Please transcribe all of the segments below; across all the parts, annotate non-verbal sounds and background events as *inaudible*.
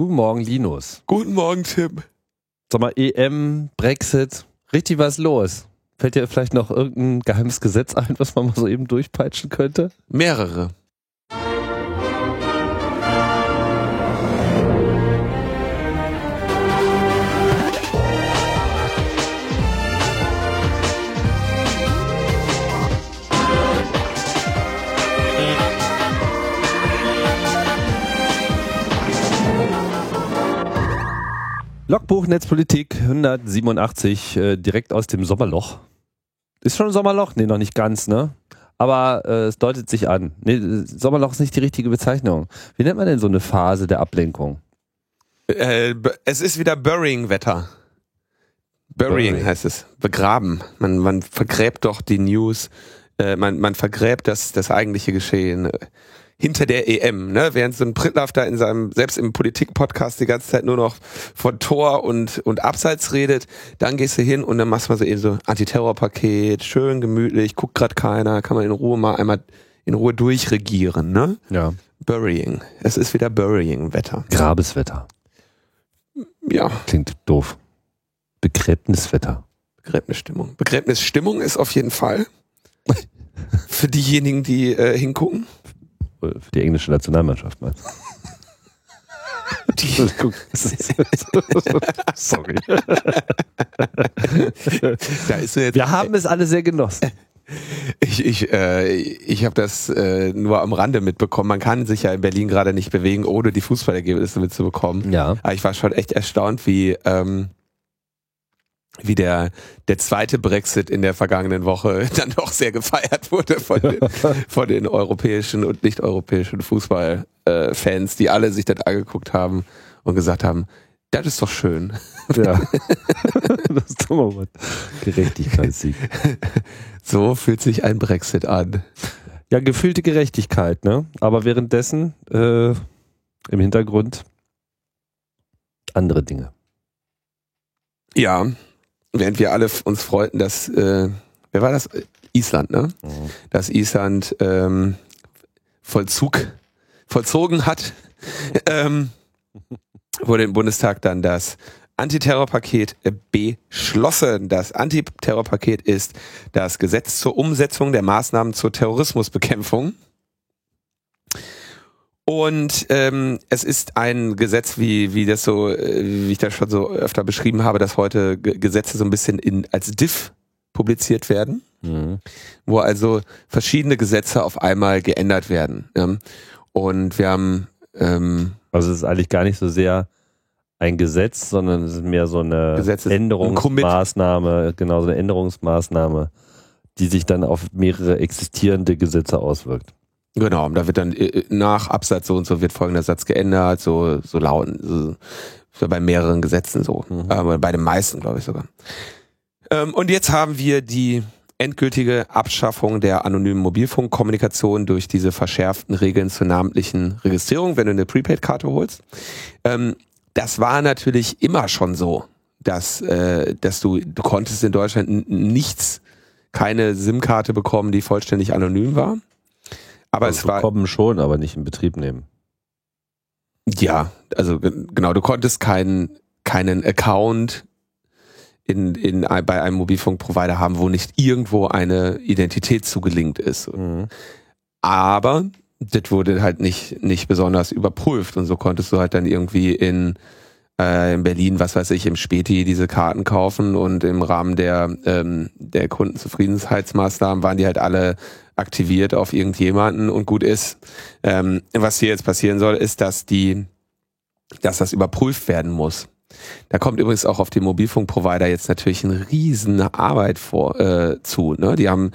Guten Morgen, Linus. Guten Morgen, Tim. Sag mal, EM, Brexit, richtig was los. Fällt dir vielleicht noch irgendein geheimes Gesetz ein, was man mal so eben durchpeitschen könnte? Mehrere. Logbuch Netzpolitik 187, äh, direkt aus dem Sommerloch. Ist schon ein Sommerloch? Nee, noch nicht ganz, ne? Aber äh, es deutet sich an. Nee, Sommerloch ist nicht die richtige Bezeichnung. Wie nennt man denn so eine Phase der Ablenkung? Äh, es ist wieder Burying-Wetter. Burying Burying. heißt es. Begraben. Man, man vergräbt doch die News. Äh, man, man vergräbt das, das eigentliche Geschehen hinter der EM. Ne? Während so ein Prittlaff da in seinem, selbst im Politik-Podcast die ganze Zeit nur noch von Tor und, und Abseits redet, dann gehst du hin und dann machst du mal so eben so Antiterrorpaket, schön gemütlich, guckt grad keiner, kann man in Ruhe mal einmal in Ruhe durchregieren. Ne? Ja. Burying. Es ist wieder Burying-Wetter. Grabeswetter. Ja, Klingt doof. Begräbniswetter. Begräbnisstimmung. Begräbnisstimmung ist auf jeden Fall *laughs* für diejenigen, die äh, hingucken. Für die englische Nationalmannschaft, meinst? Die, *laughs* *laughs* Sorry. Wir haben es alle sehr genossen. ich, ich, äh, ich habe das äh, nur am Rande mitbekommen. Man kann sich ja in Berlin gerade nicht bewegen, ohne die Fußballergebnisse mitzubekommen. Ja. Aber ich war schon echt erstaunt, wie, ähm, wie der, der zweite Brexit in der vergangenen Woche *laughs* dann doch sehr gefeiert wurde von den, *laughs* von den europäischen und nicht-europäischen Fußballfans, äh, die alle sich das angeguckt haben und gesagt haben, das ist doch schön. Ja. *laughs* das ist doch mal was. Gerechtigkeitssieg. So fühlt sich ein Brexit an. Ja, gefühlte Gerechtigkeit, ne? Aber währenddessen äh, im Hintergrund andere Dinge. Ja, während wir alle uns freuten, dass, äh, wer war das? Island, ne? Dass Island ähm, Vollzug vollzogen hat, *laughs* ähm, wurde im Bundestag dann das Antiterrorpaket äh, beschlossen. Das Antiterrorpaket ist das Gesetz zur Umsetzung der Maßnahmen zur Terrorismusbekämpfung. Und ähm, es ist ein Gesetz, wie, wie das so, äh, wie ich das schon so öfter beschrieben habe, dass heute Ge- Gesetze so ein bisschen in, als Diff publiziert werden Mhm. wo also verschiedene Gesetze auf einmal geändert werden. Ja. Und wir haben ähm, Also es ist eigentlich gar nicht so sehr ein Gesetz, sondern es ist mehr so eine Gesetz ist ein Änderungsmaßnahme, genau so eine Änderungsmaßnahme, die sich dann auf mehrere existierende Gesetze auswirkt. Genau, da wird dann äh, nach Absatz so und so wird folgender Satz geändert, so so lauten, so, so bei mehreren Gesetzen so, Mhm. aber bei den meisten glaube ich sogar. Ähm, und jetzt haben wir die endgültige Abschaffung der anonymen Mobilfunkkommunikation durch diese verschärften Regeln zur namentlichen Registrierung, wenn du eine Prepaid-Karte holst. Ähm, das war natürlich immer schon so, dass, äh, dass du, du konntest in Deutschland nichts, keine SIM-Karte bekommen, die vollständig anonym war. Aber also es war, bekommen schon, aber nicht in Betrieb nehmen. ja, also ge- genau, du konntest keinen, keinen Account in, in, bei einem Mobilfunkprovider haben, wo nicht irgendwo eine Identität zugelinkt ist. Mhm. Aber das wurde halt nicht, nicht besonders überprüft und so konntest du halt dann irgendwie in, äh, in Berlin, was weiß ich, im Späti diese Karten kaufen und im Rahmen der, ähm, der Kundenzufriedenheitsmaßnahmen waren die halt alle aktiviert auf irgendjemanden und gut ist. Ähm, was hier jetzt passieren soll, ist, dass die, dass das überprüft werden muss. Da kommt übrigens auch auf die Mobilfunkprovider jetzt natürlich eine riesen Arbeit vor, äh, zu. Ne? Die haben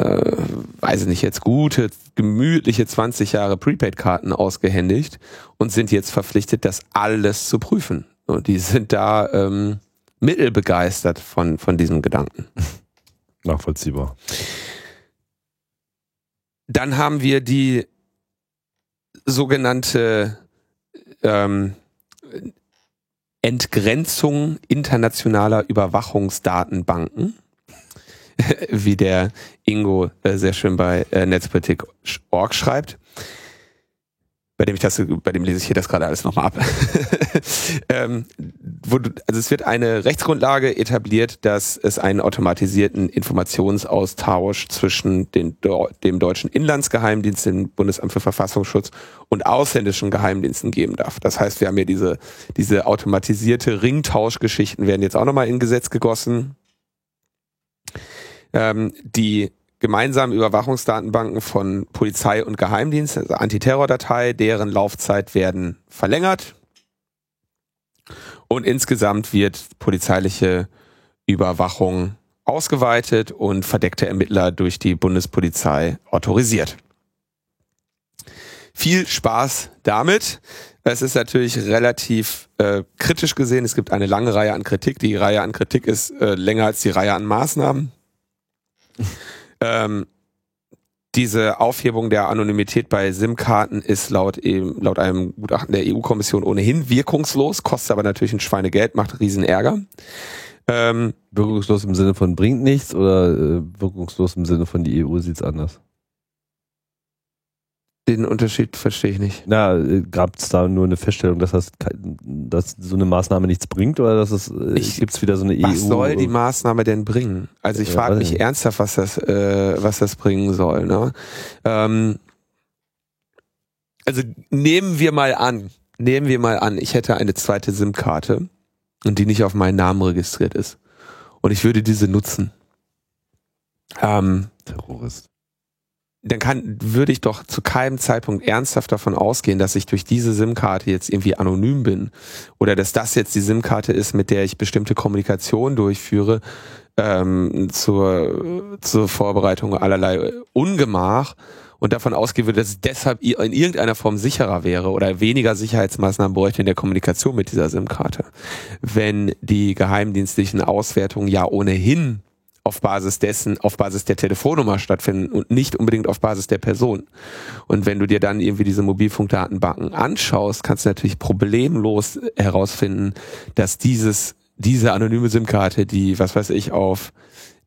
äh, weiß ich nicht, jetzt gute, gemütliche 20 Jahre Prepaid-Karten ausgehändigt und sind jetzt verpflichtet, das alles zu prüfen. Und die sind da ähm, mittelbegeistert von, von diesem Gedanken. *laughs* Nachvollziehbar. Dann haben wir die sogenannte ähm, Entgrenzung internationaler Überwachungsdatenbanken, *laughs* wie der Ingo äh, sehr schön bei äh, Netzpolitik.org schreibt. bei dem ich das, bei dem lese ich hier das gerade alles nochmal ab. *laughs* ähm, wo also es wird eine Rechtsgrundlage etabliert, dass es einen automatisierten Informationsaustausch zwischen den, dem deutschen Inlandsgeheimdienst, dem Bundesamt für Verfassungsschutz und ausländischen Geheimdiensten geben darf. Das heißt, wir haben hier diese, diese automatisierte Ringtauschgeschichten werden jetzt auch nochmal in Gesetz gegossen. Ähm, die gemeinsamen Überwachungsdatenbanken von Polizei und Geheimdienst, also Antiterrordatei, deren Laufzeit werden verlängert. Und insgesamt wird polizeiliche Überwachung ausgeweitet und verdeckte Ermittler durch die Bundespolizei autorisiert. Viel Spaß damit. Es ist natürlich relativ äh, kritisch gesehen. Es gibt eine lange Reihe an Kritik. Die Reihe an Kritik ist äh, länger als die Reihe an Maßnahmen. Ähm, diese Aufhebung der Anonymität bei SIM-Karten ist laut, eben, laut einem Gutachten der EU-Kommission ohnehin wirkungslos, kostet aber natürlich ein Schweinegeld, macht riesen Ärger. Ähm, wirkungslos im Sinne von bringt nichts oder äh, wirkungslos im Sinne von die EU sieht's anders? Den Unterschied verstehe ich nicht. Na, gab es da nur eine Feststellung, dass das dass so eine Maßnahme nichts bringt oder dass es äh, gibt wieder so eine was EU? Was soll die Maßnahme denn bringen? Also ich ja, frage mich ernsthaft, was das äh, was das bringen soll. Ne? Ähm, also nehmen wir mal an, nehmen wir mal an, ich hätte eine zweite SIM-Karte und die nicht auf meinen Namen registriert ist und ich würde diese nutzen. Ähm, Terrorist dann kann, würde ich doch zu keinem Zeitpunkt ernsthaft davon ausgehen, dass ich durch diese SIM-Karte jetzt irgendwie anonym bin oder dass das jetzt die SIM-Karte ist, mit der ich bestimmte Kommunikation durchführe ähm, zur, zur Vorbereitung allerlei Ungemach und davon ausgehen würde, dass es deshalb in irgendeiner Form sicherer wäre oder weniger Sicherheitsmaßnahmen bräuchte in der Kommunikation mit dieser SIM-Karte. Wenn die geheimdienstlichen Auswertungen ja ohnehin auf Basis dessen, auf Basis der Telefonnummer stattfinden und nicht unbedingt auf Basis der Person. Und wenn du dir dann irgendwie diese Mobilfunkdatenbanken anschaust, kannst du natürlich problemlos herausfinden, dass dieses, diese anonyme SIM-Karte, die, was weiß ich, auf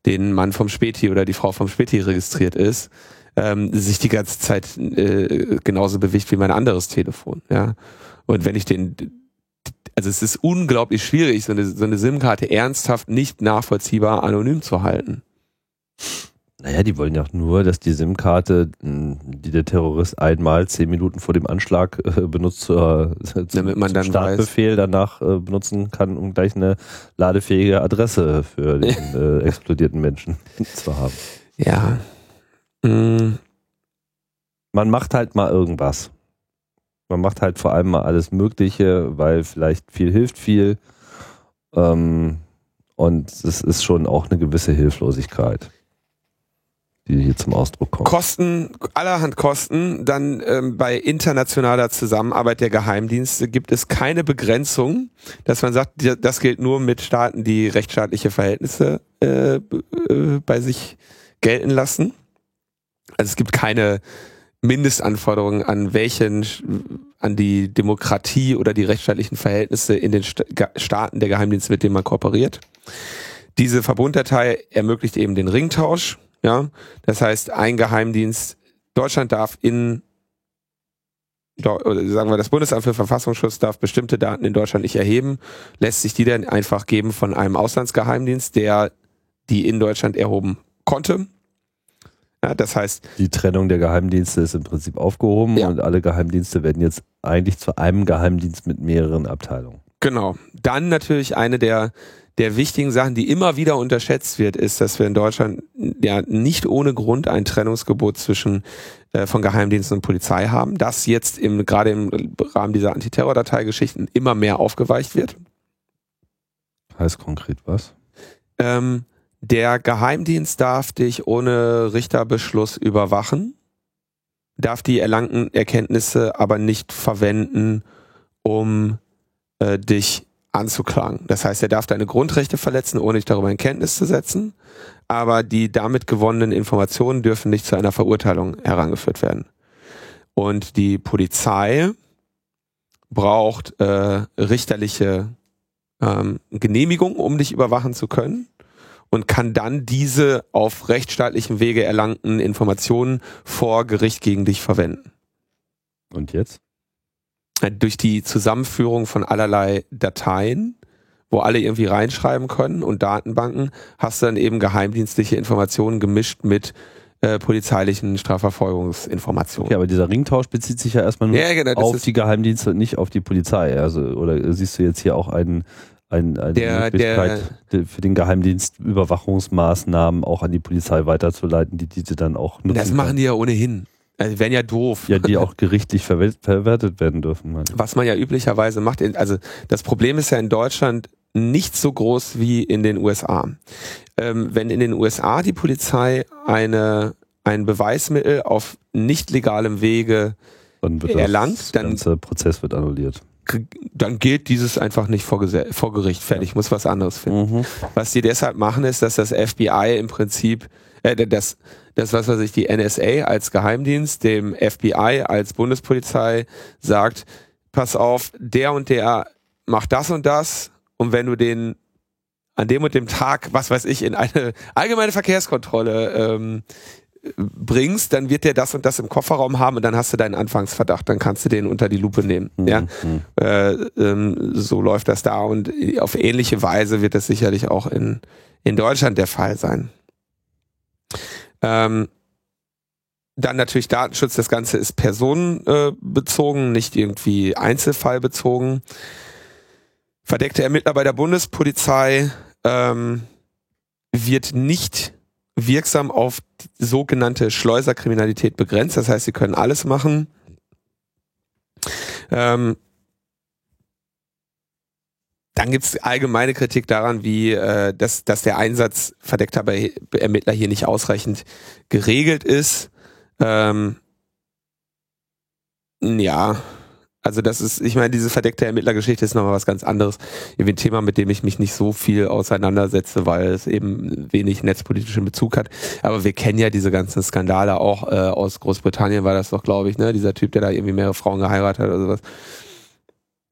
den Mann vom Späti oder die Frau vom Späti registriert ist, ähm, sich die ganze Zeit äh, genauso bewegt wie mein anderes Telefon. Ja. Und wenn ich den also es ist unglaublich schwierig, so eine, so eine SIM-Karte ernsthaft nicht nachvollziehbar anonym zu halten. Naja, die wollen ja auch nur, dass die SIM-Karte, hm, die der Terrorist einmal zehn Minuten vor dem Anschlag äh, benutzt, äh, *laughs* zum, damit man dann Startbefehl weiß. danach äh, benutzen kann, um gleich eine ladefähige Adresse für den *laughs* äh, explodierten Menschen *laughs* zu haben. Ja. Mhm. Man macht halt mal irgendwas. Man macht halt vor allem mal alles Mögliche, weil vielleicht viel hilft viel. Ähm, und es ist schon auch eine gewisse Hilflosigkeit, die hier zum Ausdruck kommt. Kosten, allerhand Kosten. Dann ähm, bei internationaler Zusammenarbeit der Geheimdienste gibt es keine Begrenzung, dass man sagt, das gilt nur mit Staaten, die rechtsstaatliche Verhältnisse äh, äh, bei sich gelten lassen. Also es gibt keine Mindestanforderungen an welchen, an die Demokratie oder die rechtsstaatlichen Verhältnisse in den Staaten der Geheimdienste, mit denen man kooperiert. Diese Verbunddatei ermöglicht eben den Ringtausch. Ja, das heißt, ein Geheimdienst Deutschland darf in sagen wir, das Bundesamt für Verfassungsschutz darf bestimmte Daten in Deutschland nicht erheben, lässt sich die dann einfach geben von einem Auslandsgeheimdienst, der die in Deutschland erhoben konnte ja, das heißt. Die Trennung der Geheimdienste ist im Prinzip aufgehoben ja. und alle Geheimdienste werden jetzt eigentlich zu einem Geheimdienst mit mehreren Abteilungen. Genau. Dann natürlich eine der, der wichtigen Sachen, die immer wieder unterschätzt wird, ist, dass wir in Deutschland ja nicht ohne Grund ein Trennungsgebot zwischen äh, von Geheimdiensten und Polizei haben, das jetzt im, gerade im Rahmen dieser Antiterror-Dateigeschichten immer mehr aufgeweicht wird. Heißt konkret was? Ähm, der Geheimdienst darf dich ohne Richterbeschluss überwachen, darf die erlangten Erkenntnisse aber nicht verwenden, um äh, dich anzuklagen. Das heißt, er darf deine Grundrechte verletzen, ohne dich darüber in Kenntnis zu setzen, aber die damit gewonnenen Informationen dürfen nicht zu einer Verurteilung herangeführt werden. Und die Polizei braucht äh, richterliche ähm, Genehmigung, um dich überwachen zu können und kann dann diese auf rechtsstaatlichem Wege erlangten Informationen vor Gericht gegen dich verwenden. Und jetzt? durch die Zusammenführung von allerlei Dateien, wo alle irgendwie reinschreiben können und Datenbanken, hast du dann eben geheimdienstliche Informationen gemischt mit äh, polizeilichen Strafverfolgungsinformationen. Ja, aber dieser Ringtausch bezieht sich ja erstmal nur Ja, genau, auf die Geheimdienste, nicht auf die Polizei. Also, oder siehst du jetzt hier auch einen, ein, eine Der- Möglichkeit de- für den Geheimdienst Überwachungsmaßnahmen auch an die Polizei weiterzuleiten, die diese dann auch nutzen Das machen kann. die ja ohnehin. Also wären ja doof. Ja, die auch gerichtlich verwertet werden dürfen. ich. Was man ja üblicherweise macht, also das Problem ist ja in Deutschland nicht so groß wie in den USA. Ähm, wenn in den USA die Polizei eine, ein Beweismittel auf nicht legalem Wege, Dann wird erlangt, das dann- ganze Prozess wird annulliert. Dann gilt dieses einfach nicht vor, vor Gericht. Fertig, muss was anderes finden. Mhm. Was die deshalb machen, ist, dass das FBI im Prinzip, äh, das, das, was weiß ich, die NSA als Geheimdienst dem FBI als Bundespolizei sagt, pass auf, der und der macht das und das und wenn du den an dem und dem Tag, was weiß ich, in eine allgemeine Verkehrskontrolle ähm, bringst, dann wird der das und das im Kofferraum haben und dann hast du deinen Anfangsverdacht, dann kannst du den unter die Lupe nehmen. Ja, Mhm. äh, ähm, so läuft das da und auf ähnliche Weise wird das sicherlich auch in, in Deutschland der Fall sein. Ähm, dann natürlich Datenschutz, das Ganze ist personenbezogen, nicht irgendwie einzelfallbezogen. Verdeckte Ermittler bei der Bundespolizei ähm, wird nicht wirksam auf sogenannte Schleuserkriminalität begrenzt. Das heißt, sie können alles machen. Ähm, dann gibt es allgemeine Kritik daran, wie äh, dass, dass der Einsatz verdeckter Ermittler hier nicht ausreichend geregelt ist. Ähm, ja, also das ist, ich meine, diese verdeckte Ermittlergeschichte ist nochmal was ganz anderes. Irgendwie ein Thema, mit dem ich mich nicht so viel auseinandersetze, weil es eben wenig netzpolitischen Bezug hat. Aber wir kennen ja diese ganzen Skandale auch äh, aus Großbritannien, war das doch, glaube ich, ne? Dieser Typ, der da irgendwie mehrere Frauen geheiratet hat oder sowas.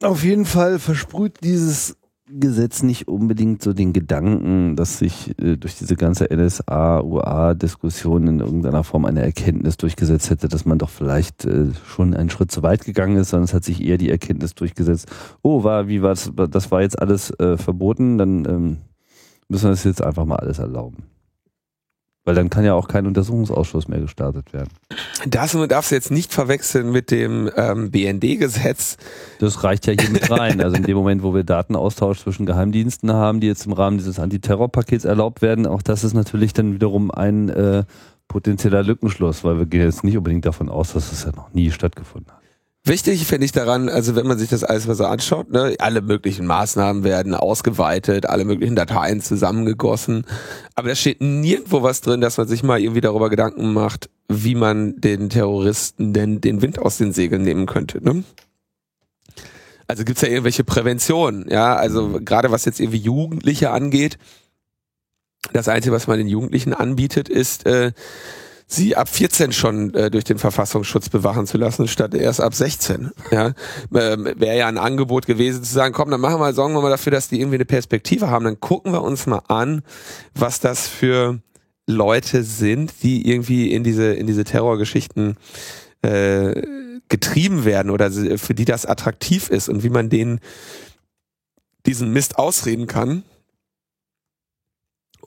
Auf jeden Fall versprüht dieses Gesetz nicht unbedingt so den Gedanken, dass sich äh, durch diese ganze NSA-UA-Diskussion in irgendeiner Form eine Erkenntnis durchgesetzt hätte, dass man doch vielleicht äh, schon einen Schritt zu weit gegangen ist, sondern es hat sich eher die Erkenntnis durchgesetzt, oh, war, wie war das, das war jetzt alles äh, verboten, dann ähm, müssen wir das jetzt einfach mal alles erlauben. Weil dann kann ja auch kein Untersuchungsausschuss mehr gestartet werden. Das darfst du jetzt nicht verwechseln mit dem ähm, BND-Gesetz. Das reicht ja hier mit rein. Also in dem Moment, wo wir Datenaustausch zwischen Geheimdiensten haben, die jetzt im Rahmen dieses Antiterrorpakets erlaubt werden, auch das ist natürlich dann wiederum ein äh, potenzieller Lückenschluss, weil wir gehen jetzt nicht unbedingt davon aus, dass es ja noch nie stattgefunden hat. Wichtig finde ich daran, also wenn man sich das alles mal so anschaut, ne, alle möglichen Maßnahmen werden ausgeweitet, alle möglichen Dateien zusammengegossen, aber da steht nirgendwo was drin, dass man sich mal irgendwie darüber Gedanken macht, wie man den Terroristen denn den Wind aus den Segeln nehmen könnte. Ne? Also gibt's ja irgendwelche Präventionen, ja, also gerade was jetzt irgendwie Jugendliche angeht, das Einzige, was man den Jugendlichen anbietet, ist äh, sie ab 14 schon äh, durch den Verfassungsschutz bewachen zu lassen, statt erst ab 16. Ja, ähm, wäre ja ein Angebot gewesen zu sagen, komm, dann machen wir, sorgen wir mal dafür, dass die irgendwie eine Perspektive haben. Dann gucken wir uns mal an, was das für Leute sind, die irgendwie in diese in diese Terrorgeschichten äh, getrieben werden oder für die das attraktiv ist und wie man denen diesen Mist ausreden kann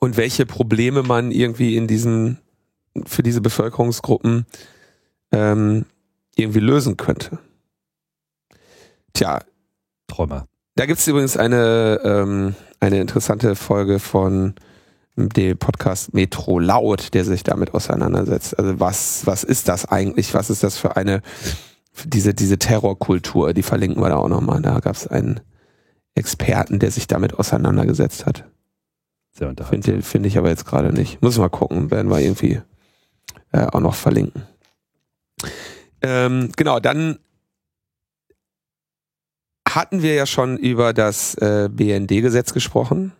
und welche Probleme man irgendwie in diesen für diese Bevölkerungsgruppen ähm, irgendwie lösen könnte. Tja, Träumer. da gibt's übrigens eine, ähm, eine interessante Folge von dem Podcast Metro Laut, der sich damit auseinandersetzt. Also was, was ist das eigentlich? Was ist das für eine, für diese, diese Terrorkultur? Die verlinken wir da auch nochmal. Da gab's einen Experten, der sich damit auseinandergesetzt hat. Sehr unterhaltsam. Finde find ich aber jetzt gerade nicht. Muss mal gucken, werden wir irgendwie äh, auch noch verlinken. Ähm, genau, dann hatten wir ja schon über das äh, BND-Gesetz gesprochen,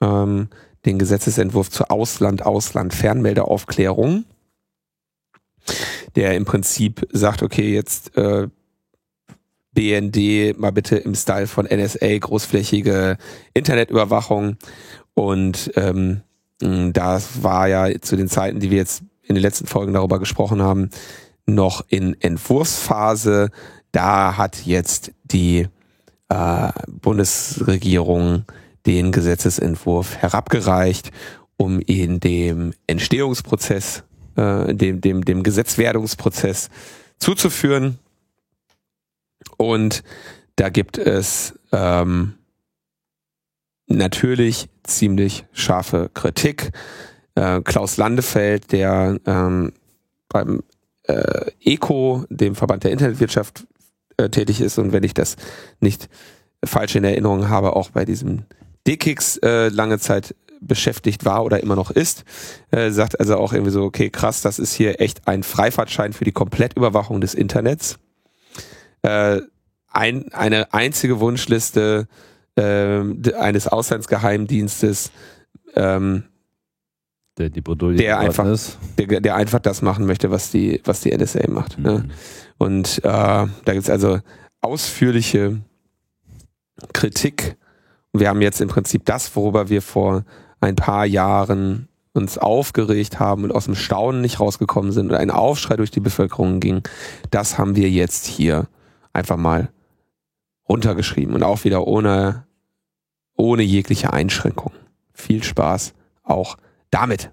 ähm, den Gesetzesentwurf zur Ausland-Ausland-Fernmeldeaufklärung, der im Prinzip sagt, okay, jetzt äh, BND mal bitte im Style von NSA großflächige Internetüberwachung und ähm, das war ja zu den Zeiten, die wir jetzt in den letzten Folgen darüber gesprochen haben, noch in Entwurfsphase. da hat jetzt die äh, Bundesregierung den Gesetzesentwurf herabgereicht, um ihn dem Entstehungsprozess, äh, dem, dem, dem Gesetzwerdungsprozess zuzuführen. Und da gibt es ähm, natürlich ziemlich scharfe Kritik. Äh, Klaus Landefeld, der ähm, beim äh, ECO, dem Verband der Internetwirtschaft, äh, tätig ist und wenn ich das nicht falsch in Erinnerung habe, auch bei diesem DKIX äh, lange Zeit beschäftigt war oder immer noch ist, äh, sagt also auch irgendwie so, okay, krass, das ist hier echt ein Freifahrtschein für die Komplettüberwachung des Internets. Äh, ein, eine einzige Wunschliste äh, eines Auslandsgeheimdienstes, ähm, Der die Der einfach- ist. der, der einfach das machen möchte, was die, was die NSA macht. Ne? Mhm. Und äh, da gibt's also ausführliche Kritik. Wir haben jetzt im Prinzip das, worüber wir vor ein paar Jahren uns aufgeregt haben und aus dem Staunen nicht rausgekommen sind und ein Aufschrei durch die Bevölkerung ging, das haben wir jetzt hier einfach mal runtergeschrieben und auch wieder ohne, ohne jegliche Einschränkung. Viel Spaß auch damit.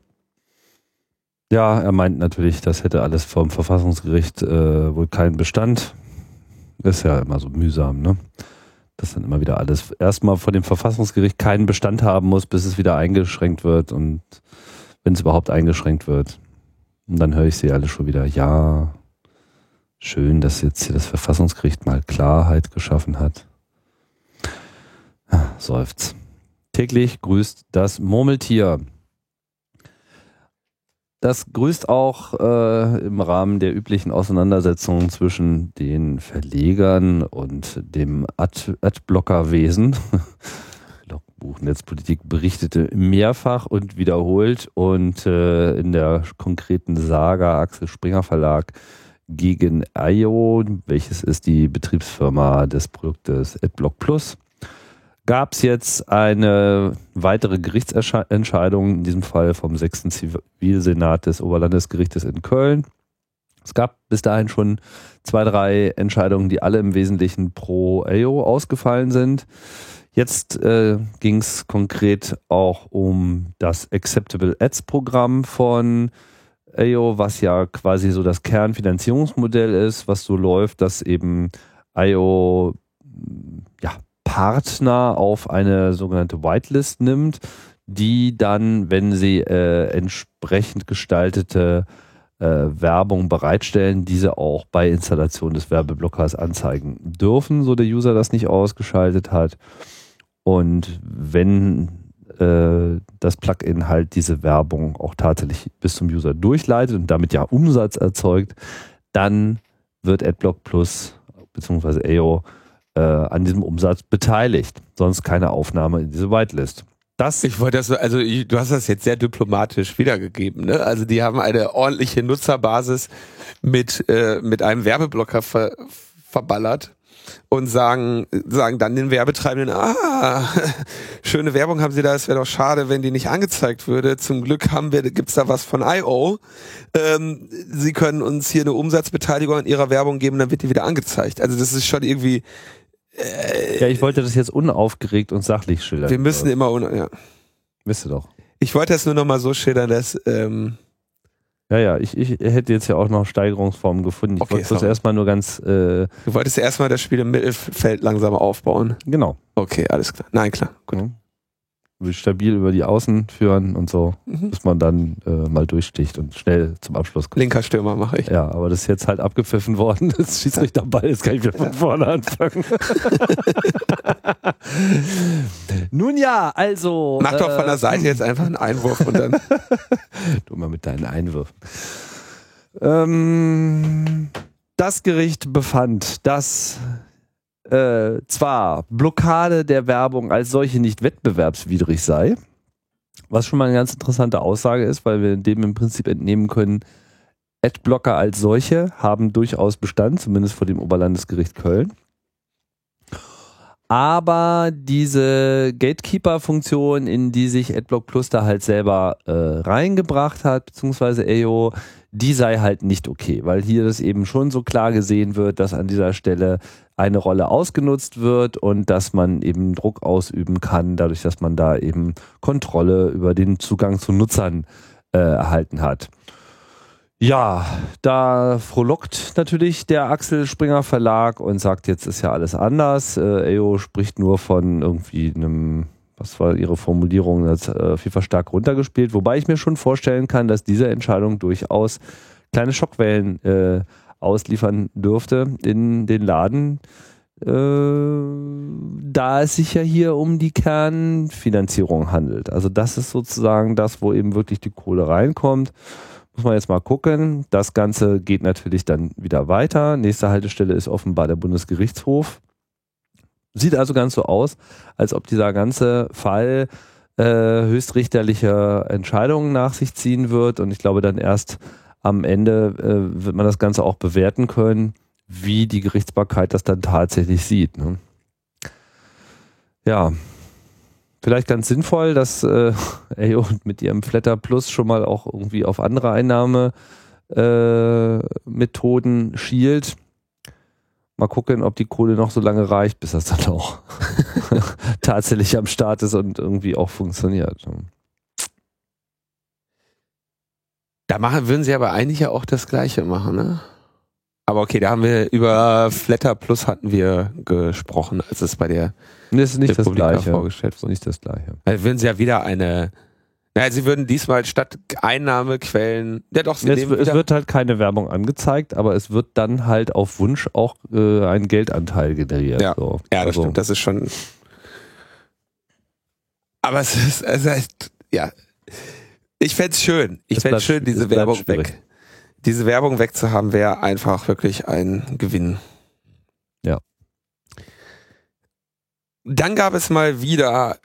Ja, er meint natürlich, das hätte alles vom Verfassungsgericht äh, wohl keinen Bestand. Ist ja immer so mühsam, ne? Dass dann immer wieder alles erstmal vor dem Verfassungsgericht keinen Bestand haben muss, bis es wieder eingeschränkt wird und wenn es überhaupt eingeschränkt wird. Und dann höre ich sie alle schon wieder, ja, schön, dass jetzt hier das Verfassungsgericht mal Klarheit geschaffen hat. Ah, Seufz. Täglich grüßt das Murmeltier. Das grüßt auch äh, im Rahmen der üblichen Auseinandersetzungen zwischen den Verlegern und dem Ad Adblockerwesen. *laughs* Logbuch Netzpolitik berichtete mehrfach und wiederholt und äh, in der konkreten Saga Axel Springer Verlag gegen IO, welches ist die Betriebsfirma des Produktes AdBlock Plus, gab es jetzt eine weitere Gerichtsentscheidung, in diesem Fall vom 6. Zivilsenat des Oberlandesgerichtes in Köln. Es gab bis dahin schon zwei, drei Entscheidungen, die alle im Wesentlichen pro AO ausgefallen sind. Jetzt äh, ging es konkret auch um das Acceptable Ads Programm von AO, was ja quasi so das Kernfinanzierungsmodell ist, was so läuft, dass eben IO ja, Partner auf eine sogenannte Whitelist nimmt, die dann, wenn sie äh, entsprechend gestaltete äh, Werbung bereitstellen, diese auch bei Installation des Werbeblockers anzeigen dürfen, so der User das nicht ausgeschaltet hat. Und wenn äh, das Plugin halt diese Werbung auch tatsächlich bis zum User durchleitet und damit ja Umsatz erzeugt, dann wird AdBlock Plus bzw. AO äh, an diesem Umsatz beteiligt. Sonst keine Aufnahme in diese Whitelist. Das Ich wollte das, so- also ich- du hast das jetzt sehr diplomatisch wiedergegeben, ne? Also die haben eine ordentliche Nutzerbasis mit, äh, mit einem Werbeblocker ver, verballert und sagen, sagen dann den Werbetreibenden, ah, *laughs* schöne Werbung haben sie da, es wäre doch schade, wenn die nicht angezeigt würde. Zum Glück haben wir, gibt's da was von IO. Ähm, sie können uns hier eine Umsatzbeteiligung an ihrer Werbung geben, dann wird die wieder angezeigt. Also das ist schon irgendwie, ja, ich wollte das jetzt unaufgeregt und sachlich schildern. wir müssen immer, un- ja. Wisst ihr doch. Ich wollte das nur noch mal so schildern, dass, ähm, Ja, ja, ich, ich hätte jetzt ja auch noch Steigerungsformen gefunden. Ich Okay, wollte sorry. erstmal nur ganz, äh, Du wolltest erstmal das Spiel im Mittelfeld langsam aufbauen. genau. Okay, alles klar. Nein, klar. Gut. Stabil über die Außen führen und so, Mhm. bis man dann äh, mal durchsticht und schnell zum Abschluss kommt. Linker Stürmer mache ich. Ja, aber das ist jetzt halt abgepfiffen worden. Das *laughs* Schiedsrichterball, jetzt kann ich wieder von vorne anfangen. *laughs* Nun ja, also. Mach doch von der äh, Seite jetzt einfach einen Einwurf und dann. *laughs* Du mal mit deinen Einwürfen. Ähm, das Gericht befand, dass äh, zwar Blockade der Werbung als solche nicht wettbewerbswidrig sei, was schon mal eine ganz interessante Aussage ist, weil wir dem im Prinzip entnehmen können, Adblocker als solche haben durchaus Bestand, zumindest vor dem Oberlandesgericht Köln. Aber diese Gatekeeper-Funktion, in die sich AdBlock Plus da halt selber äh, reingebracht hat, beziehungsweise AO, die sei halt nicht okay, weil hier das eben schon so klar gesehen wird, dass an dieser Stelle eine Rolle ausgenutzt wird und dass man eben Druck ausüben kann, dadurch, dass man da eben Kontrolle über den Zugang zu Nutzern äh, erhalten hat. Ja, da frohlockt natürlich der Axel Springer Verlag und sagt, jetzt ist ja alles anders. Äh, EO spricht nur von irgendwie einem, was war ihre Formulierung, das äh, FIFA stark runtergespielt, wobei ich mir schon vorstellen kann, dass diese Entscheidung durchaus kleine Schockwellen äh, ausliefern dürfte in den Laden, äh, da es sich ja hier um die Kernfinanzierung handelt. Also das ist sozusagen das, wo eben wirklich die Kohle reinkommt. Muss man jetzt mal gucken. Das Ganze geht natürlich dann wieder weiter. Nächste Haltestelle ist offenbar der Bundesgerichtshof. Sieht also ganz so aus, als ob dieser ganze Fall äh, höchstrichterliche Entscheidungen nach sich ziehen wird. Und ich glaube, dann erst am Ende äh, wird man das Ganze auch bewerten können, wie die Gerichtsbarkeit das dann tatsächlich sieht. Ne? Ja, vielleicht ganz sinnvoll, dass äh, *laughs* AO mit ihrem Flatter Plus schon mal auch irgendwie auf andere Einnahmemethoden äh, schielt. Mal gucken, ob die Kohle noch so lange reicht, bis das dann auch *laughs* tatsächlich am Start ist und irgendwie auch funktioniert. Da machen, würden sie aber eigentlich ja auch das Gleiche machen, ne? Aber okay, da haben wir über Flatter Plus hatten wir gesprochen, als es bei der das ist nicht Republika das Gleiche. vorgestellt Das ist nicht das Gleiche. Also würden sie ja wieder eine. Naja, sie würden diesmal statt Einnahmequellen. Ja doch, sie Es, es wird halt keine Werbung angezeigt, aber es wird dann halt auf Wunsch auch äh, ein Geldanteil generiert. Ja. so. Ja, das Also, stimmt. Das ist schon. Aber es ist, es ist ja. Ich fände es schön. Ich fände es schön, es diese Werbung schwierig. weg. Diese Werbung wegzuhaben, wäre einfach wirklich ein Gewinn. Ja. Dann gab es mal wieder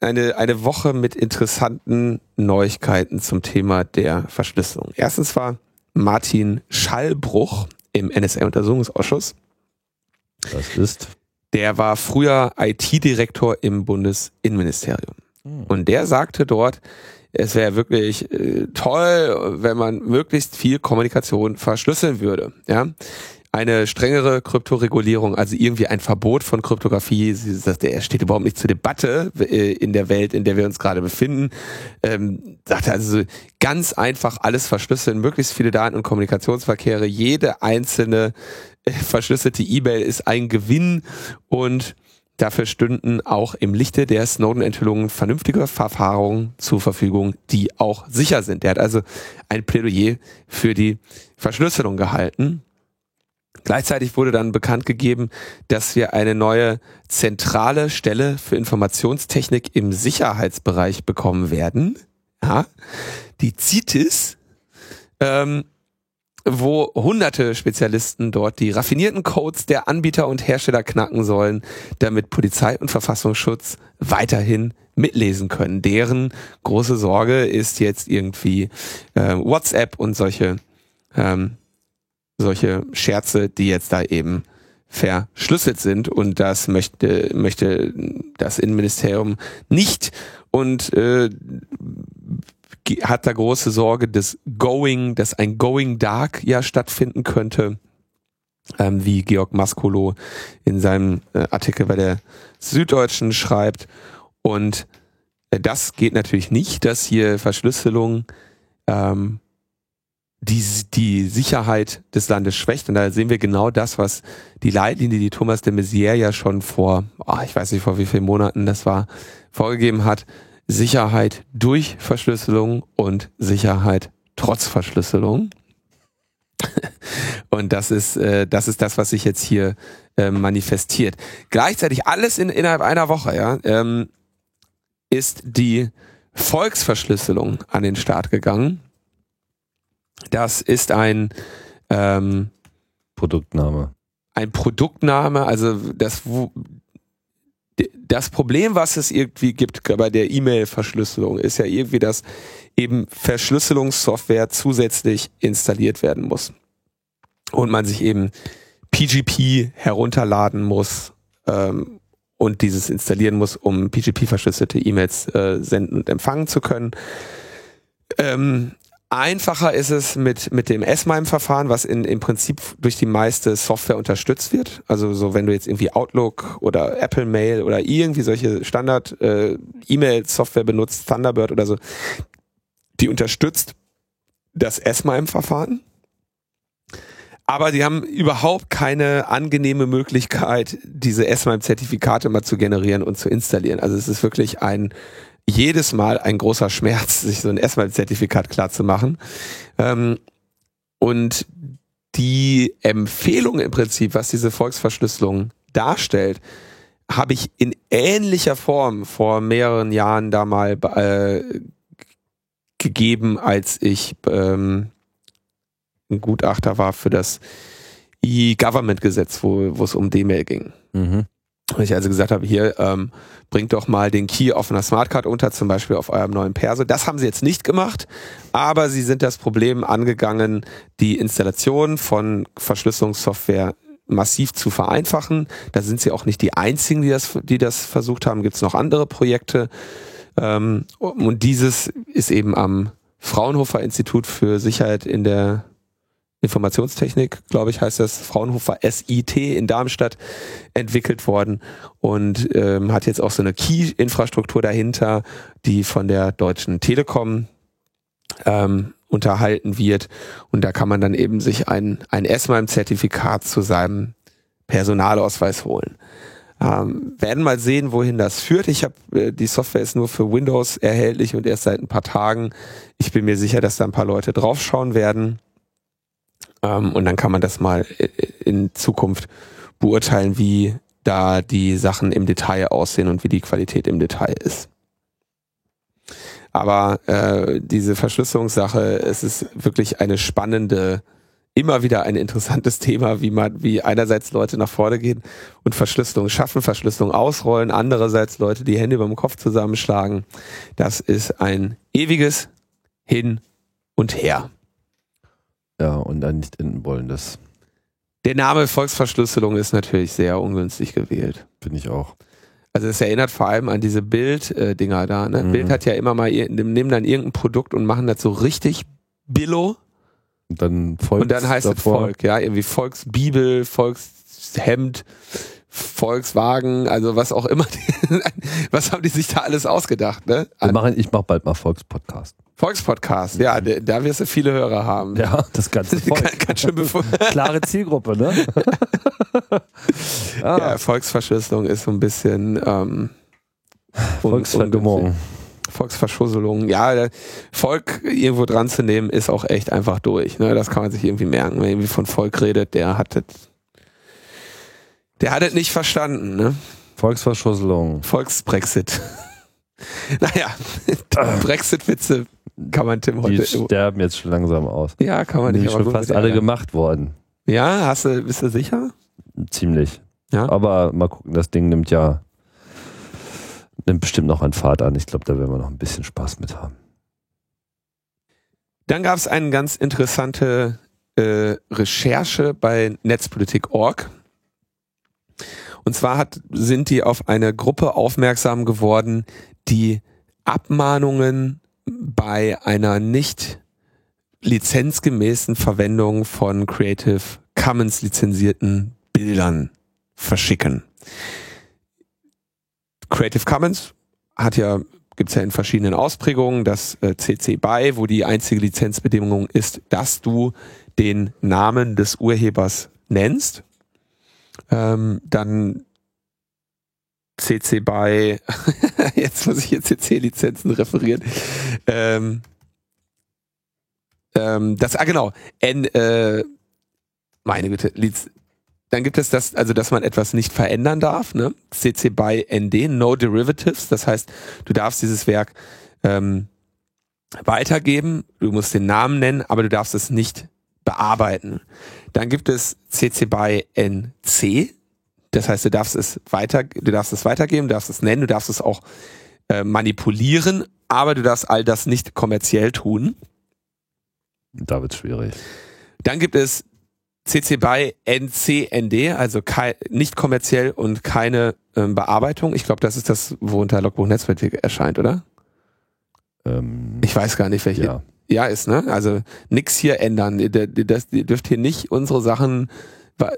eine, eine Woche mit interessanten Neuigkeiten zum Thema der Verschlüsselung. Erstens war Martin Schallbruch im NSA-Untersuchungsausschuss. Das ist. Der war früher IT-Direktor im Bundesinnenministerium. Und der sagte dort, es wäre wirklich äh, toll, wenn man möglichst viel Kommunikation verschlüsseln würde. Ja? Eine strengere Kryptoregulierung, also irgendwie ein Verbot von Kryptographie, sie der steht überhaupt nicht zur Debatte äh, in der Welt, in der wir uns gerade befinden. Ähm, sagte also ganz einfach alles verschlüsseln, möglichst viele Daten und Kommunikationsverkehre, jede einzelne äh, verschlüsselte E-Mail ist ein Gewinn und Dafür stünden auch im Lichte der Snowden-Enthüllungen vernünftige Verfahren zur Verfügung, die auch sicher sind. Der hat also ein Plädoyer für die Verschlüsselung gehalten. Gleichzeitig wurde dann bekannt gegeben, dass wir eine neue zentrale Stelle für Informationstechnik im Sicherheitsbereich bekommen werden. Ja, die CITES. Ähm, wo hunderte Spezialisten dort die raffinierten Codes der Anbieter und Hersteller knacken sollen, damit Polizei und Verfassungsschutz weiterhin mitlesen können. Deren große Sorge ist jetzt irgendwie äh, WhatsApp und solche ähm, solche Scherze, die jetzt da eben verschlüsselt sind. Und das möchte möchte das Innenministerium nicht. Und äh, hat da große Sorge, dass Going, dass ein Going Dark ja stattfinden könnte, ähm, wie Georg Maskolo in seinem äh, Artikel bei der Süddeutschen schreibt. Und äh, das geht natürlich nicht, dass hier Verschlüsselung ähm, die, die Sicherheit des Landes schwächt. Und da sehen wir genau das, was die Leitlinie, die Thomas de Maizière ja schon vor, ah, ich weiß nicht vor wie vielen Monaten das war, vorgegeben hat. Sicherheit durch Verschlüsselung und Sicherheit trotz Verschlüsselung. *laughs* Und das ist, äh, das ist das, was sich jetzt hier äh, manifestiert. Gleichzeitig alles in, innerhalb einer Woche, ja, ähm, ist die Volksverschlüsselung an den Start gegangen. Das ist ein, ähm, Produktname. ein Produktname, also das, das Problem, was es irgendwie gibt bei der E-Mail-Verschlüsselung, ist ja irgendwie, dass eben Verschlüsselungssoftware zusätzlich installiert werden muss. Und man sich eben PGP herunterladen muss ähm, und dieses installieren muss, um PGP-verschlüsselte E-Mails äh, senden und empfangen zu können. Ähm, Einfacher ist es mit, mit dem S-MIME-Verfahren, was in, im Prinzip durch die meiste Software unterstützt wird. Also so, wenn du jetzt irgendwie Outlook oder Apple Mail oder irgendwie solche Standard äh, benutzt, Thunderbird oder so, die unterstützt das S-MIME-Verfahren. Aber die haben überhaupt keine angenehme Möglichkeit, diese S-MIME-Zertifikate mal zu generieren und zu installieren. Also es ist wirklich ein jedes Mal ein großer Schmerz, *laughs* sich so ein S-MIME-Zertifikat klar zu machen. Ähm, und die Empfehlung im Prinzip, was diese Volksverschlüsselung darstellt, habe ich in ähnlicher Form vor mehreren Jahren da mal äh, gegeben, als ich ähm, ein Gutachter war für das E-Government-Gesetz, wo es um D-Mail ging. Mhm. Und ich also gesagt habe, hier, ähm, bringt doch mal den Key auf einer Smartcard unter, zum Beispiel auf eurem neuen Perso. Das haben sie jetzt nicht gemacht, aber sie sind das Problem angegangen, die Installation von Verschlüsselungssoftware massiv zu vereinfachen. Da sind sie auch nicht die einzigen, die das, die das versucht haben. Gibt es noch andere Projekte. Ähm, und dieses ist eben am Fraunhofer Institut für Sicherheit in der Informationstechnik, glaube ich, heißt das, Fraunhofer SIT in Darmstadt entwickelt worden und ähm, hat jetzt auch so eine Key-Infrastruktur dahinter, die von der Deutschen Telekom ähm, unterhalten wird. Und da kann man dann eben sich ein, ein S-MIME-Zertifikat zu seinem Personalausweis holen. Ähm, werden mal sehen, wohin das führt. Ich habe äh, die Software ist nur für Windows erhältlich und erst seit ein paar Tagen. Ich bin mir sicher, dass da ein paar Leute draufschauen werden. Ähm, und dann kann man das mal äh, in Zukunft beurteilen, wie da die Sachen im Detail aussehen und wie die Qualität im Detail ist. Aber äh, diese Verschlüsselungssache, es ist wirklich eine spannende, immer wieder ein interessantes *laughs* Thema, wie man, wie einerseits Leute nach vorne gehen und Verschlüsselung schaffen, Verschlüsselung ausrollen, andererseits Leute die Hände über dem Kopf zusammenschlagen. Das ist ein ewiges Hin und Her. Ja, und dann nicht enden wollen, das. Der Name Volksverschlüsselung ist natürlich sehr ungünstig gewählt. Finde ich auch. Also es erinnert vor allem an diese Bild-Dinger da. Ne? Mhm. Bild hat ja immer mal, nehmen dann irgendein Produkt und machen das so richtig Billo. Und dann Volks Und dann heißt davor. es Volk, ja, irgendwie Volksbibel, Volkshemd, Volkswagen, also was auch immer. *laughs* was haben die sich da alles ausgedacht? Ne? Wir machen, ich mache bald mal Volkspodcast. Volkspodcast, ja, da wirst du viele Hörer haben. Ja, das ganze *laughs* Volk. ganz schön *laughs* Klare Zielgruppe, ne? ah. Ja, Volksverschlüsselung ist so ein bisschen ähm, Volksverdummung. Volksverschusselung. Ja, Volk irgendwo dran zu nehmen, ist auch echt einfach durch. Ne? Das kann man sich irgendwie merken. Wenn man irgendwie von Volk redet, der hat das, der hat es nicht verstanden. Ne? Volksverschusselung. Volksbrexit. *laughs* naja, Brexit-Witze kann man Tim heute. Die sterben jetzt schon langsam aus. Ja, kann man Die nicht. sind schon fast alle gemacht worden. Ja, hast du, bist du sicher? Ziemlich. Ja. Aber mal gucken, das Ding nimmt ja nimmt bestimmt noch an Fahrt an. Ich glaube, da werden wir noch ein bisschen Spaß mit haben. Dann gab es eine ganz interessante äh, Recherche bei Netzpolitik.org. Und zwar hat, sind die auf eine Gruppe aufmerksam geworden, die Abmahnungen bei einer nicht lizenzgemäßen Verwendung von Creative Commons lizenzierten Bildern verschicken. Creative Commons hat ja gibt's ja in verschiedenen Ausprägungen das äh, CC BY, wo die einzige Lizenzbedingung ist, dass du den Namen des Urhebers nennst. Ähm, dann CC BY, *laughs* jetzt muss ich hier CC-Lizenzen referieren. Ähm, ähm, das, ah genau, N, äh, meine Güte, Liz, dann gibt es das, also dass man etwas nicht verändern darf, ne? CC BY ND, No Derivatives, das heißt, du darfst dieses Werk ähm, weitergeben, du musst den Namen nennen, aber du darfst es nicht bearbeiten. Dann gibt es CC BY NC, das heißt, du darfst es weiter, du darfst es weitergeben, du darfst es nennen, du darfst es auch äh, manipulieren, aber du darfst all das nicht kommerziell tun. Da wird schwierig. Dann gibt es CC BY NCND, also nicht kommerziell und keine ähm, Bearbeitung. Ich glaube, das ist das, worunter Logbuch Netzpolitik erscheint, oder? Ähm, Ich weiß gar nicht, welche. ja. Ja, ist, ne? Also nix hier ändern. Das, ihr dürft hier nicht unsere Sachen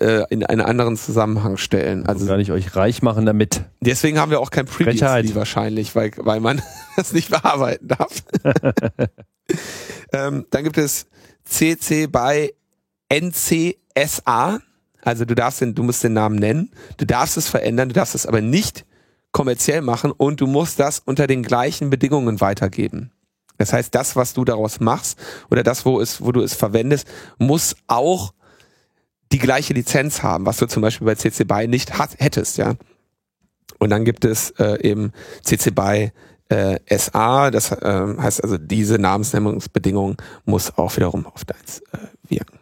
äh, in einen anderen Zusammenhang stellen. Also gar nicht euch reich machen damit. deswegen haben wir auch kein. Previously wahrscheinlich, weil, weil man *laughs* das nicht bearbeiten darf. *laughs* ähm, dann gibt es CC by NCSA. Also du darfst den, du musst den Namen nennen. Du darfst es verändern, du darfst es aber nicht kommerziell machen und du musst das unter den gleichen Bedingungen weitergeben. Das heißt, das, was du daraus machst oder das, wo, es, wo du es verwendest, muss auch die gleiche Lizenz haben, was du zum Beispiel bei CC BY nicht hat, hättest, ja. Und dann gibt es äh, eben CC BY äh, SA, das äh, heißt also, diese Namensnennungsbedingung muss auch wiederum auf deins äh, wirken.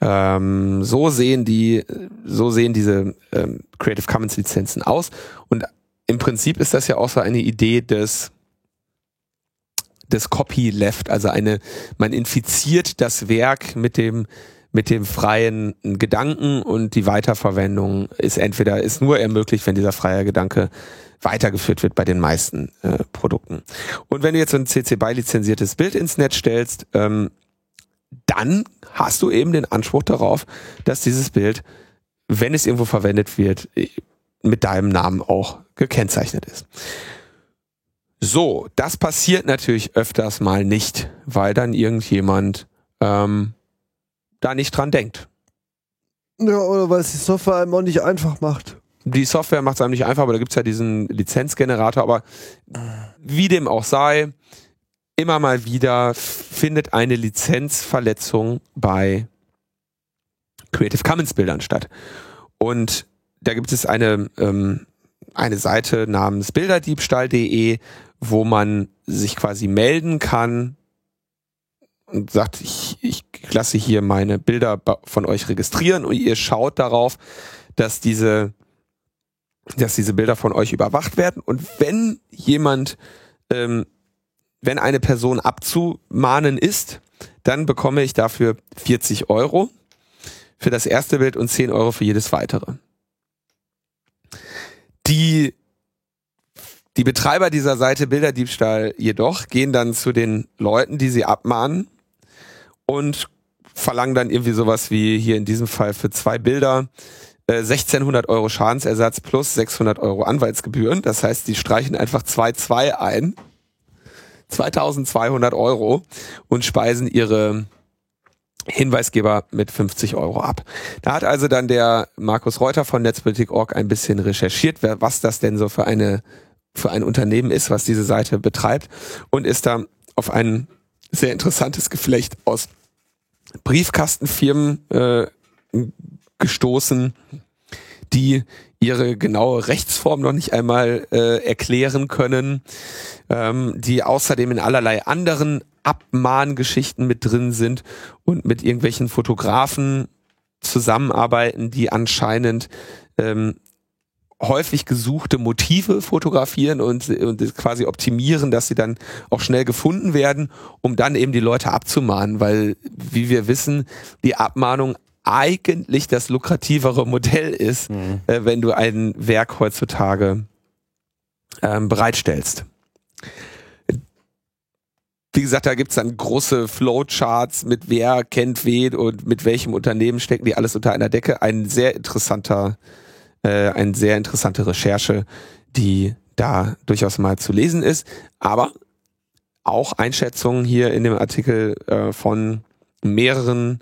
Ähm, so sehen die, so sehen diese ähm, Creative Commons Lizenzen aus. Und im Prinzip ist das ja auch so eine Idee des des Copyleft, also eine, man infiziert das Werk mit dem mit dem freien Gedanken und die Weiterverwendung ist entweder ist nur ermöglicht, wenn dieser freie Gedanke weitergeführt wird bei den meisten äh, Produkten. Und wenn du jetzt so ein CC BY lizenziertes Bild ins Netz stellst, ähm, dann hast du eben den Anspruch darauf, dass dieses Bild, wenn es irgendwo verwendet wird, mit deinem Namen auch gekennzeichnet ist. So, das passiert natürlich öfters mal nicht, weil dann irgendjemand ähm, da nicht dran denkt. Ja, oder weil es die Software einem auch nicht einfach macht. Die Software macht es einem nicht einfach, aber da gibt's ja diesen Lizenzgenerator, aber wie dem auch sei, immer mal wieder findet eine Lizenzverletzung bei Creative Commons Bildern statt. Und da gibt es eine, ähm, eine Seite namens bilderdiebstahl.de, wo man sich quasi melden kann und sagt, ich, ich lasse hier meine Bilder von euch registrieren und ihr schaut darauf, dass diese, dass diese Bilder von euch überwacht werden. Und wenn jemand, ähm, wenn eine Person abzumahnen ist, dann bekomme ich dafür 40 Euro für das erste Bild und 10 Euro für jedes weitere. Die, die Betreiber dieser Seite Bilderdiebstahl jedoch gehen dann zu den Leuten, die sie abmahnen und verlangen dann irgendwie sowas wie hier in diesem Fall für zwei Bilder äh, 1600 Euro Schadensersatz plus 600 Euro Anwaltsgebühren. Das heißt, die streichen einfach 2,2 ein. 2200 Euro und speisen ihre Hinweisgeber mit 50 Euro ab. Da hat also dann der Markus Reuter von Netzpolitik.org ein bisschen recherchiert, was das denn so für eine für ein Unternehmen ist, was diese Seite betreibt und ist da auf ein sehr interessantes Geflecht aus Briefkastenfirmen äh, gestoßen, die ihre genaue Rechtsform noch nicht einmal äh, erklären können, ähm, die außerdem in allerlei anderen Abmahngeschichten mit drin sind und mit irgendwelchen Fotografen zusammenarbeiten, die anscheinend ähm, häufig gesuchte Motive fotografieren und, und quasi optimieren, dass sie dann auch schnell gefunden werden, um dann eben die Leute abzumahnen, weil, wie wir wissen, die Abmahnung eigentlich das lukrativere Modell ist, Mhm. äh, wenn du ein Werk heutzutage ähm, bereitstellst. Wie gesagt, da gibt's dann große Flowcharts mit wer kennt wen und mit welchem Unternehmen stecken die alles unter einer Decke. Ein sehr interessanter, äh, eine sehr interessante Recherche, die da durchaus mal zu lesen ist. Aber auch Einschätzungen hier in dem Artikel äh, von mehreren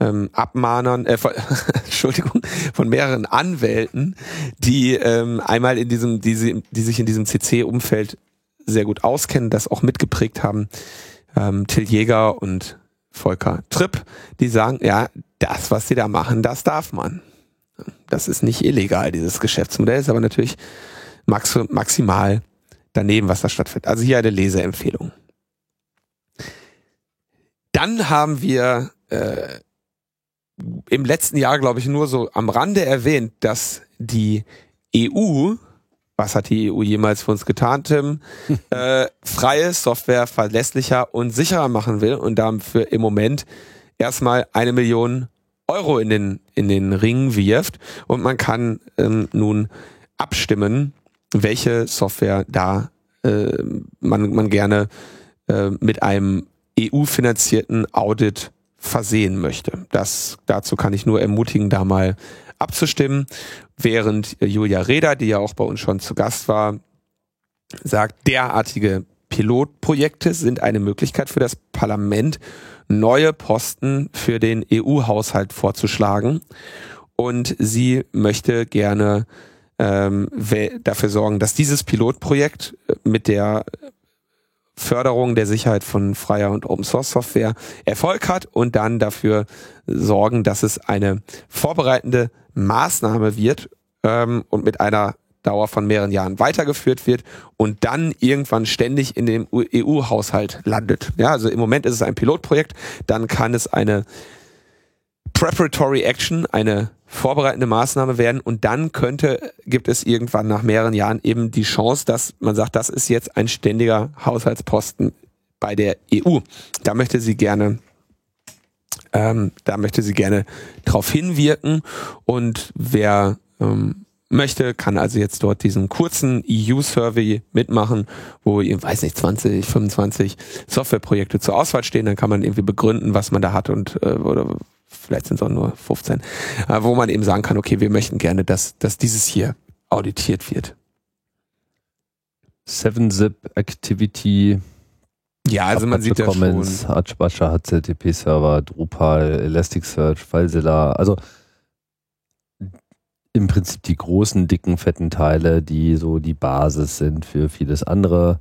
ähm, Abmahnern, äh, von, *laughs* Entschuldigung, von mehreren Anwälten, die ähm, einmal in diesem, die, die sich in diesem CC-Umfeld sehr gut auskennen, das auch mitgeprägt haben. Ähm, Till Jäger und Volker Tripp, die sagen, ja, das, was sie da machen, das darf man. Das ist nicht illegal, dieses Geschäftsmodell, ist aber natürlich max maximal daneben, was da stattfindet. Also hier eine Leseempfehlung. Dann haben wir äh, im letzten Jahr, glaube ich, nur so am Rande erwähnt, dass die EU, was hat die EU jemals für uns getan, Tim, *laughs* äh, freie Software verlässlicher und sicherer machen will und dafür im Moment erstmal eine Million Euro in den, in den Ring wirft. Und man kann ähm, nun abstimmen, welche Software da äh, man, man gerne äh, mit einem EU-finanzierten Audit versehen möchte. Das, dazu kann ich nur ermutigen, da mal abzustimmen, während Julia Reda, die ja auch bei uns schon zu Gast war, sagt, derartige Pilotprojekte sind eine Möglichkeit für das Parlament, neue Posten für den EU-Haushalt vorzuschlagen. Und sie möchte gerne ähm, dafür sorgen, dass dieses Pilotprojekt äh, mit der Förderung der Sicherheit von freier und Open Source Software Erfolg hat und dann dafür sorgen, dass es eine vorbereitende Maßnahme wird ähm, und mit einer Dauer von mehreren Jahren weitergeführt wird und dann irgendwann ständig in dem EU-Haushalt landet. Ja, also im Moment ist es ein Pilotprojekt, dann kann es eine Preparatory Action, eine vorbereitende Maßnahme werden und dann könnte, gibt es irgendwann nach mehreren Jahren eben die Chance, dass man sagt, das ist jetzt ein ständiger Haushaltsposten bei der EU. Da möchte sie gerne ähm, da möchte sie gerne drauf hinwirken und wer ähm, möchte, kann also jetzt dort diesen kurzen EU-Survey mitmachen, wo ihr, weiß nicht, 20, 25 Softwareprojekte zur Auswahl stehen, dann kann man irgendwie begründen, was man da hat und äh, oder vielleicht sind es auch nur 15, äh, wo man eben sagen kann, okay, wir möchten gerne, dass, dass dieses hier auditiert wird. 7-Zip Activity. Ja, also man sieht ja schon. Archbasher, HTTP-Server, Drupal, Elasticsearch, FileZilla. Also im Prinzip die großen, dicken, fetten Teile, die so die Basis sind für vieles andere,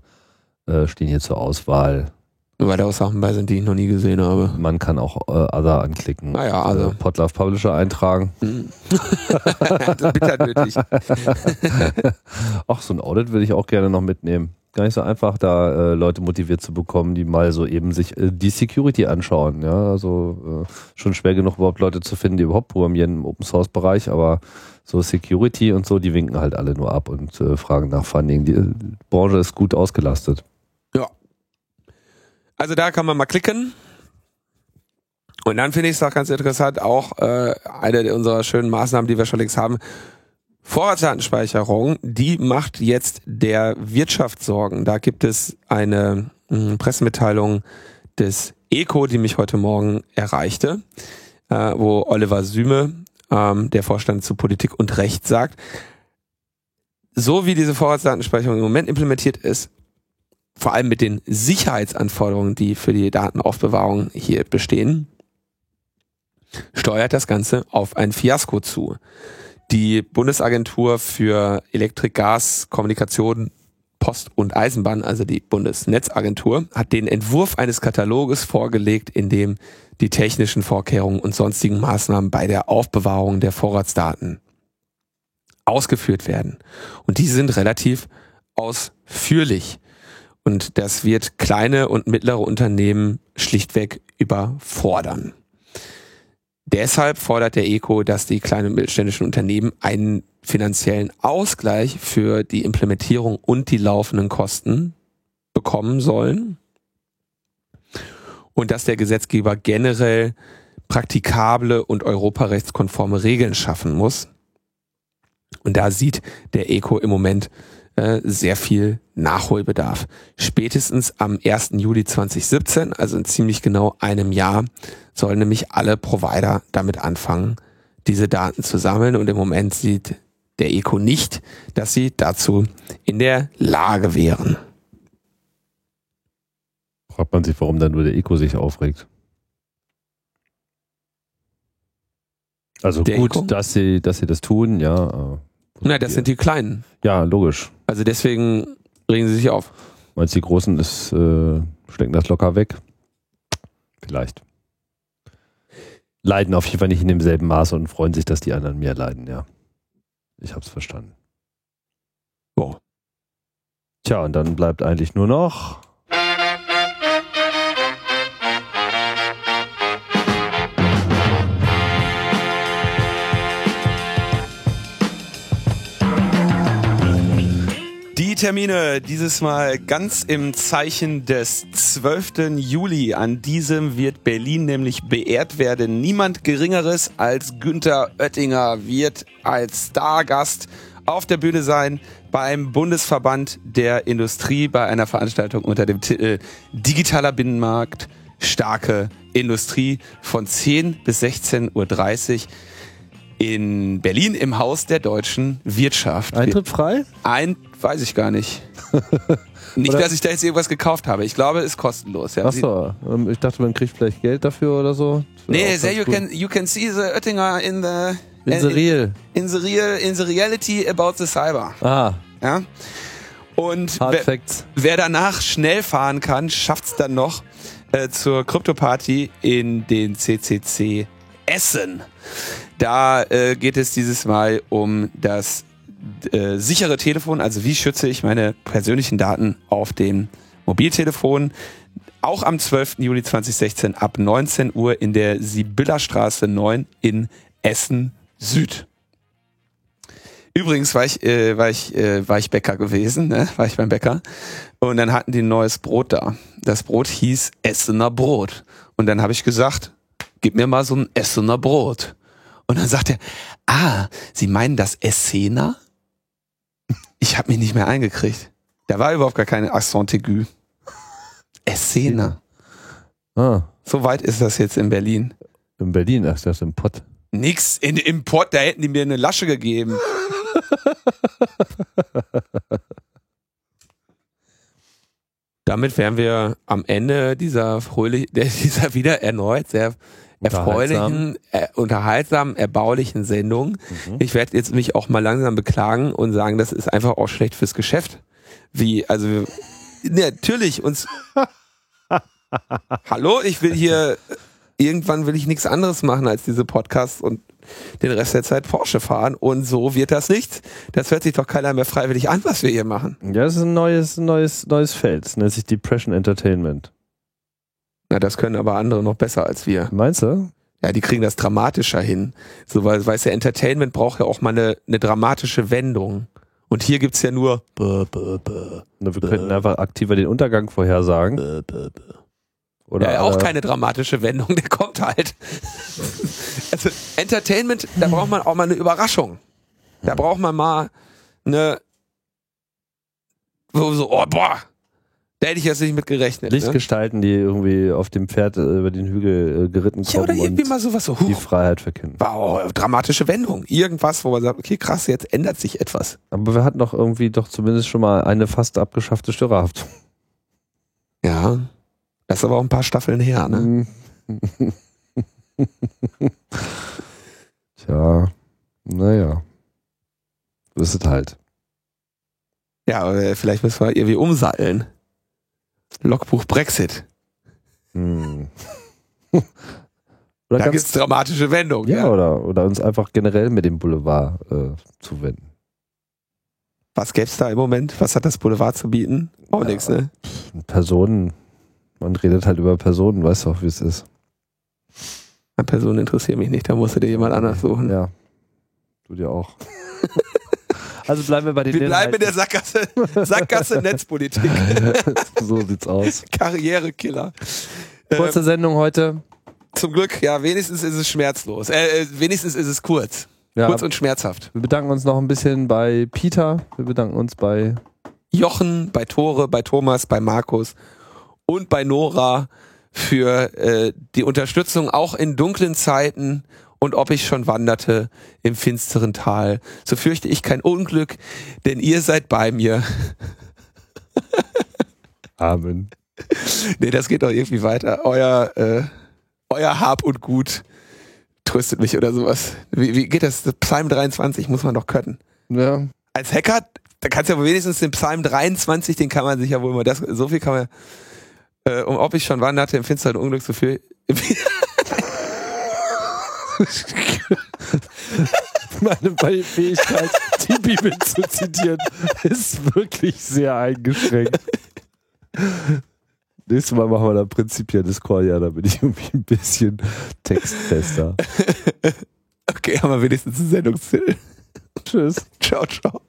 äh, stehen hier zur Auswahl. Weil da auch Sachen bei sind, die ich noch nie gesehen habe. Man kann auch äh, Other anklicken. Naja, ah also. Äh, Podlove Publisher eintragen. Mhm. *laughs* das ist bitter nötig. *laughs* Ach, so ein Audit würde ich auch gerne noch mitnehmen. Gar nicht so einfach, da äh, Leute motiviert zu bekommen, die mal so eben sich äh, die Security anschauen. Ja, also äh, schon schwer genug überhaupt Leute zu finden, die überhaupt programmieren im Open Source Bereich, aber so Security und so, die winken halt alle nur ab und äh, fragen nach Funding. Die Branche ist gut ausgelastet. Ja. Also da kann man mal klicken. Und dann finde ich es auch ganz interessant, auch äh, eine unserer schönen Maßnahmen, die wir schon längst haben, Vorratsdatenspeicherung, die macht jetzt der Wirtschaft Sorgen. Da gibt es eine mh, hm, Pressemitteilung des ECO, die mich heute Morgen erreichte, äh, wo Oliver Süme, ähm, der Vorstand zu Politik und Recht sagt, so wie diese Vorratsdatenspeicherung im Moment implementiert ist, vor allem mit den Sicherheitsanforderungen, die für die Datenaufbewahrung hier bestehen, steuert das Ganze auf ein Fiasko zu. Die Bundesagentur für Elektrik, Gas, Kommunikation, Post und Eisenbahn, also die Bundesnetzagentur, hat den Entwurf eines Kataloges vorgelegt, in dem die technischen Vorkehrungen und sonstigen Maßnahmen bei der Aufbewahrung der Vorratsdaten ausgeführt werden. Und die sind relativ ausführlich. Und das wird kleine und mittlere Unternehmen schlichtweg überfordern. Deshalb fordert der ECO, dass die kleinen und mittelständischen Unternehmen einen finanziellen Ausgleich für die Implementierung und die laufenden Kosten bekommen sollen und dass der Gesetzgeber generell praktikable und europarechtskonforme Regeln schaffen muss. Und da sieht der ECO im Moment äh, sehr viel Nachholbedarf. Spätestens am 1. Juli 2017, also in ziemlich genau einem Jahr, sollen nämlich alle Provider damit anfangen, diese Daten zu sammeln. Und im Moment sieht der ECO nicht, dass sie dazu in der Lage wären. Fragt man sich, warum dann nur der Eco sich aufregt. Also der gut, Eco? dass sie, dass sie das tun, ja. Na, das sind die Kleinen. Ja, logisch. Also deswegen regen sie sich auf. Meinst du, die Großen ist, äh, stecken das locker weg? Vielleicht. Leiden auf jeden Fall nicht in demselben Maße und freuen sich, dass die anderen mehr leiden, ja. Ich hab's verstanden. Boah. Tja, und dann bleibt eigentlich nur noch Die Termine dieses Mal ganz im Zeichen des 12. Juli. An diesem wird Berlin nämlich beehrt werden. Niemand Geringeres als Günther Oettinger wird als Stargast auf der Bühne sein beim Bundesverband der Industrie bei einer Veranstaltung unter dem Titel Digitaler Binnenmarkt, starke Industrie von 10 bis 16.30 Uhr in Berlin im Haus der deutschen Wirtschaft. Eintritt frei? Ein, weiß ich gar nicht. *laughs* nicht, Oder- dass ich da jetzt irgendwas gekauft habe. Ich glaube, es ist kostenlos. Ja. Achso, ähm, ich dachte, man kriegt vielleicht Geld dafür oder so. Nee, there you can, you can see the Oettinger in the, In the real. in the real, in the reality about the cyber. Ah, Ja? Und wer, wer danach schnell fahren kann, schafft's dann noch äh, zur Krypto-Party in den CCC Essen. Da äh, geht es dieses Mal um das äh, sichere Telefon, also wie schütze ich meine persönlichen Daten auf dem Mobiltelefon. Auch am 12. Juli 2016 ab 19 Uhr in der Sibyllerstraße 9 in Essen Süd. Übrigens war ich, äh, war ich, äh, war ich Bäcker gewesen, ne? war ich beim Bäcker. Und dann hatten die ein neues Brot da. Das Brot hieß Essener Brot. Und dann habe ich gesagt, gib mir mal so ein Essener Brot. Und dann sagt er, ah, Sie meinen das Essener? Ich habe mich nicht mehr eingekriegt. Da war überhaupt gar keine Accent aigu. Essener. Ah, So weit ist das jetzt in Berlin. in Berlin, ach, das ist im Pott. Nix in, im Pott, da hätten die mir eine Lasche gegeben. *laughs* Damit wären wir am Ende dieser fröhlich, *laughs* dieser wieder erneut sehr erfreulichen, äh, unterhaltsamen, erbaulichen Sendung. Mhm. Ich werde jetzt mich auch mal langsam beklagen und sagen, das ist einfach auch schlecht fürs Geschäft. Wie, also wir- *laughs* natürlich uns. *laughs* Hallo, ich will hier irgendwann will ich nichts anderes machen als diese Podcasts und den Rest der Zeit Porsche fahren und so wird das nicht. Das hört sich doch keiner mehr freiwillig an, was wir hier machen. Ja, das ist ein neues, neues, neues Feld. Das nennt sich Depression Entertainment. Na, das können aber andere noch besser als wir. Meinst du? Ja, die kriegen das dramatischer hin. So, weil, weißt du, Entertainment braucht ja auch mal eine, eine dramatische Wendung. Und hier gibt's ja nur bäh, bäh, bäh. Na, wir könnten einfach aktiver den Untergang vorhersagen. Oder ja, auch äh, keine dramatische Wendung, der kommt halt. *laughs* Also Entertainment, da braucht man auch mal eine Überraschung. Da braucht man mal eine, wo so, oh boah, da hätte ich jetzt nicht mit gerechnet. Ne? Lichtgestalten, die irgendwie auf dem Pferd äh, über den Hügel äh, geritten Ja, oder kommen irgendwie und mal sowas so, die huch, Freiheit verkünden. wow, dramatische Wendung. Irgendwas, wo man sagt, okay, krass, jetzt ändert sich etwas. Aber wir hatten doch irgendwie doch zumindest schon mal eine fast abgeschaffte Störerhaft. Ja, das ist aber auch ein paar Staffeln her, ne? Tja, naja. Es halt. Ja, aber vielleicht müssen wir irgendwie umsatteln. Logbuch Brexit. Hm. *laughs* oder Da ganz, gibt's dramatische Wendungen. ja, Ja. Oder, oder uns einfach generell mit dem Boulevard äh, zuwenden. Was gäb's da im Moment? Was hat das Boulevard zu bieten? Auch Ja. nichts, ne? Personen, man redet halt über Personen, weißt du auch, wie es ist. Eine Person interessiert mich nicht, da musst du dir jemand anders suchen. Ja. Du dir auch. *laughs* also bleiben wir bei den Wir bleiben in der Inhalten. Sackgasse, Sackgasse Netzpolitik. *laughs* so sieht's aus. Karrierekiller. Kurze Sendung heute. zum Glück, ja, wenigstens ist es schmerzlos. Äh, äh, wenigstens ist es kurz. Ja, Kurz und schmerzhaft. wir bedanken uns noch ein bisschen bei Peter. Wir bedanken uns bei Jochen, bei Tore, bei Thomas, bei Markus und bei Nora für äh, die Unterstützung auch in dunklen Zeiten und ob ich schon wanderte im finsteren Tal. So fürchte ich kein Unglück, denn ihr seid bei mir. *laughs* Amen. Nee, das geht doch irgendwie weiter. Euer, äh, euer Hab und Gut tröstet mich oder sowas. Wie, wie geht das? Psalm 23 muss man doch können. Ja. Als Hacker, da kannst du ja wohl wenigstens den Psalm 23, den kann man sich ja wohl mal, das, so viel kann man, äh, um ob ich schon wanderte im finsteren Unglück, so viel. *laughs* *laughs* Meine Fähigkeit, die Bibel zu zitieren, ist wirklich sehr eingeschränkt. Nächstes Mal machen wir da prinzipiell Discordia, da bin ich irgendwie ein bisschen textfester. *laughs* Okay, haben wir wenigstens einen Sendungstitel. Tschüss. Ciao, ciao.